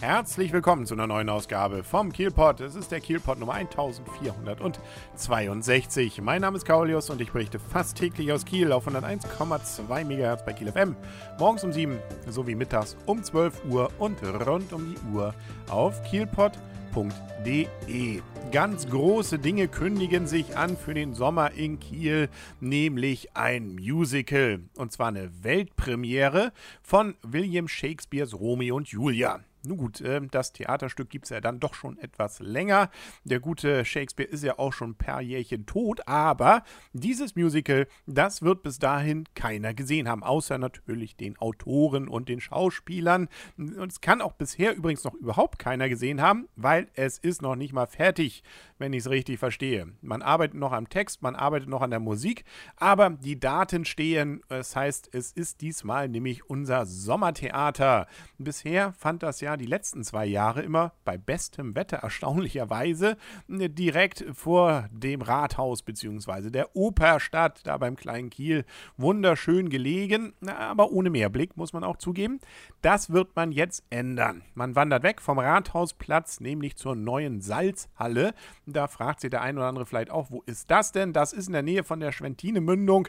Herzlich willkommen zu einer neuen Ausgabe vom Kielpot. Es ist der Kielpot Nummer 1462. Mein Name ist Kaulius und ich berichte fast täglich aus Kiel auf 101,2 MHz bei Kiel FM. Morgens um 7 sowie mittags um 12 Uhr und rund um die Uhr auf kielpot.de. Ganz große Dinge kündigen sich an für den Sommer in Kiel, nämlich ein Musical. Und zwar eine Weltpremiere von William Shakespeares Romeo und Julia. Nun gut, äh, das Theaterstück gibt es ja dann doch schon etwas länger. Der gute Shakespeare ist ja auch schon paar Jährchen tot, aber dieses Musical, das wird bis dahin keiner gesehen haben, außer natürlich den Autoren und den Schauspielern. Und es kann auch bisher übrigens noch überhaupt keiner gesehen haben, weil es ist noch nicht mal fertig, wenn ich es richtig verstehe. Man arbeitet noch am Text, man arbeitet noch an der Musik, aber die Daten stehen. Das heißt, es ist diesmal nämlich unser Sommertheater. Bisher fand das ja ja die letzten zwei Jahre immer bei bestem Wetter erstaunlicherweise äh, direkt vor dem Rathaus bzw. der Operstadt, da beim kleinen Kiel. Wunderschön gelegen, aber ohne Mehrblick, muss man auch zugeben. Das wird man jetzt ändern. Man wandert weg vom Rathausplatz, nämlich zur neuen Salzhalle. Da fragt sich der ein oder andere vielleicht auch, wo ist das denn? Das ist in der Nähe von der Schwentine-Mündung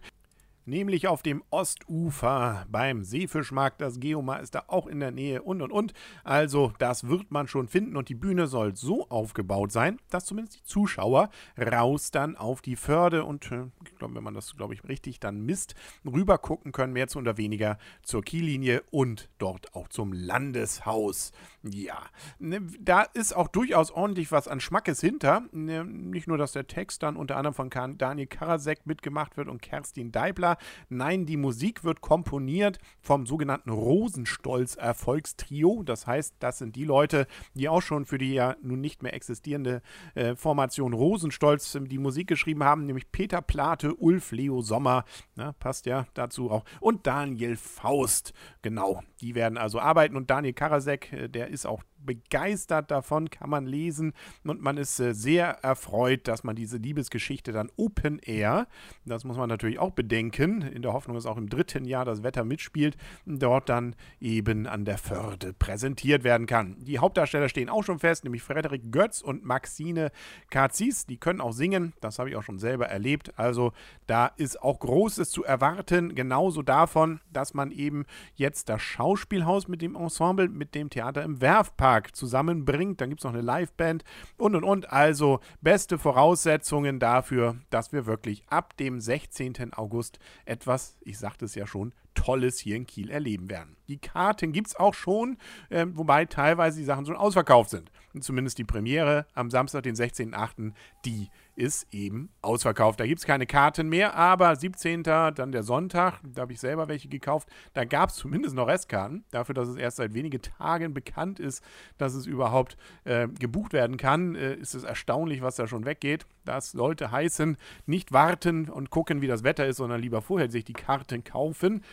nämlich auf dem Ostufer beim Seefischmarkt. Das Geomar ist da auch in der Nähe und und und. Also, das wird man schon finden und die Bühne soll so aufgebaut sein, dass zumindest die Zuschauer raus dann auf die Förde und äh, ich glaube, wenn man das, glaube ich, richtig dann misst, rüber gucken können, mehr zu oder weniger zur Kiellinie und dort auch zum Landeshaus. Ja, ne, da ist auch durchaus ordentlich was an Schmackes hinter. Ne, nicht nur, dass der Text dann unter anderem von Daniel Karasek mitgemacht wird und Kerstin Deibler, Nein, die Musik wird komponiert vom sogenannten Rosenstolz Erfolgstrio. Das heißt, das sind die Leute, die auch schon für die ja nun nicht mehr existierende äh, Formation Rosenstolz die Musik geschrieben haben, nämlich Peter Plate, Ulf Leo Sommer, na, passt ja dazu auch, und Daniel Faust. Genau, die werden also arbeiten und Daniel Karasek, äh, der ist auch begeistert davon, kann man lesen. Und man ist äh, sehr erfreut, dass man diese Liebesgeschichte dann Open Air, das muss man natürlich auch bedenken, in der Hoffnung, dass auch im dritten Jahr das Wetter mitspielt, dort dann eben an der Förde präsentiert werden kann. Die Hauptdarsteller stehen auch schon fest, nämlich Frederik Götz und Maxine Karzis. Die können auch singen, das habe ich auch schon selber erlebt. Also da ist auch Großes zu erwarten, genauso davon, dass man eben jetzt das Schauspielhaus mit dem Ensemble, mit dem Theater im Werfpark Tag zusammenbringt. Dann gibt es noch eine Liveband und und und. Also beste Voraussetzungen dafür, dass wir wirklich ab dem 16. August etwas, ich sagte es ja schon, Tolles hier in Kiel erleben werden. Die Karten gibt es auch schon, äh, wobei teilweise die Sachen schon ausverkauft sind. Und zumindest die Premiere am Samstag, den 16.08., die ist eben ausverkauft. Da gibt es keine Karten mehr, aber 17. dann der Sonntag, da habe ich selber welche gekauft, da gab es zumindest noch Restkarten. Dafür, dass es erst seit wenigen Tagen bekannt ist, dass es überhaupt äh, gebucht werden kann, äh, ist es erstaunlich, was da schon weggeht. Das sollte heißen, nicht warten und gucken, wie das Wetter ist, sondern lieber vorher sich die Karten kaufen.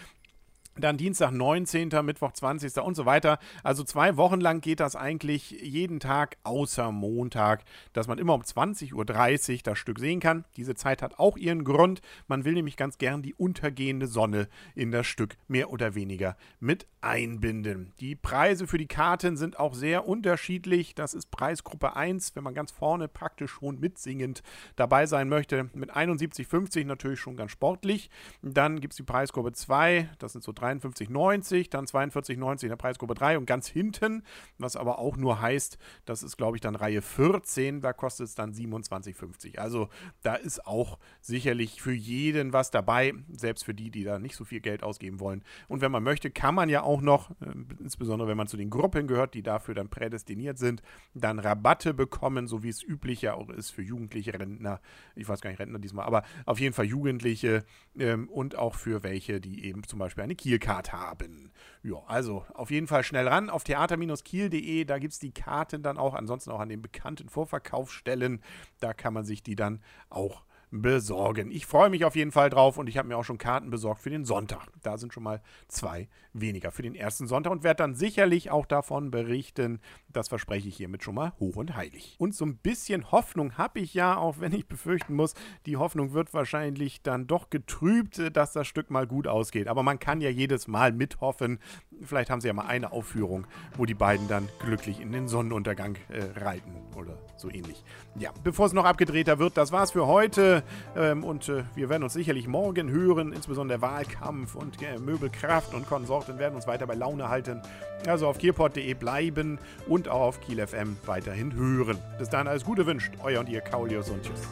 Dann Dienstag 19., Mittwoch 20. und so weiter. Also zwei Wochen lang geht das eigentlich jeden Tag außer Montag, dass man immer um 20.30 Uhr das Stück sehen kann. Diese Zeit hat auch ihren Grund. Man will nämlich ganz gern die untergehende Sonne in das Stück mehr oder weniger mit einbinden. Die Preise für die Karten sind auch sehr unterschiedlich. Das ist Preisgruppe 1, wenn man ganz vorne praktisch schon mitsingend dabei sein möchte. Mit 71,50 natürlich schon ganz sportlich. Dann gibt es die Preisgruppe 2, das sind so 3 53,90, dann 42,90 in der Preisgruppe 3 und ganz hinten, was aber auch nur heißt, das ist, glaube ich, dann Reihe 14, da kostet es dann 27,50. Also da ist auch sicherlich für jeden was dabei, selbst für die, die da nicht so viel Geld ausgeben wollen. Und wenn man möchte, kann man ja auch noch, äh, insbesondere wenn man zu den Gruppen gehört, die dafür dann prädestiniert sind, dann Rabatte bekommen, so wie es üblich ja auch ist für jugendliche Rentner. Ich weiß gar nicht, Rentner diesmal, aber auf jeden Fall Jugendliche ähm, und auch für welche, die eben zum Beispiel eine Kiel Spielcard haben. Ja, also auf jeden Fall schnell ran auf theater-kiel.de. Da gibt es die Karten dann auch, ansonsten auch an den bekannten Vorverkaufsstellen. Da kann man sich die dann auch besorgen. Ich freue mich auf jeden Fall drauf und ich habe mir auch schon Karten besorgt für den Sonntag. Da sind schon mal zwei weniger für den ersten Sonntag und werde dann sicherlich auch davon berichten. Das verspreche ich hiermit schon mal hoch und heilig. Und so ein bisschen Hoffnung habe ich ja, auch wenn ich befürchten muss, die Hoffnung wird wahrscheinlich dann doch getrübt, dass das Stück mal gut ausgeht. Aber man kann ja jedes Mal mithoffen. Vielleicht haben sie ja mal eine Aufführung, wo die beiden dann glücklich in den Sonnenuntergang äh, reiten oder so ähnlich. Ja, bevor es noch abgedrehter wird, das war's für heute. Ähm, und äh, wir werden uns sicherlich morgen hören, insbesondere der Wahlkampf und äh, Möbelkraft und Konsorten werden uns weiter bei Laune halten. Also auf kierport.de bleiben und auch auf Kiel FM weiterhin hören. Bis dahin alles Gute wünscht euer und ihr Kaulius und tschüss.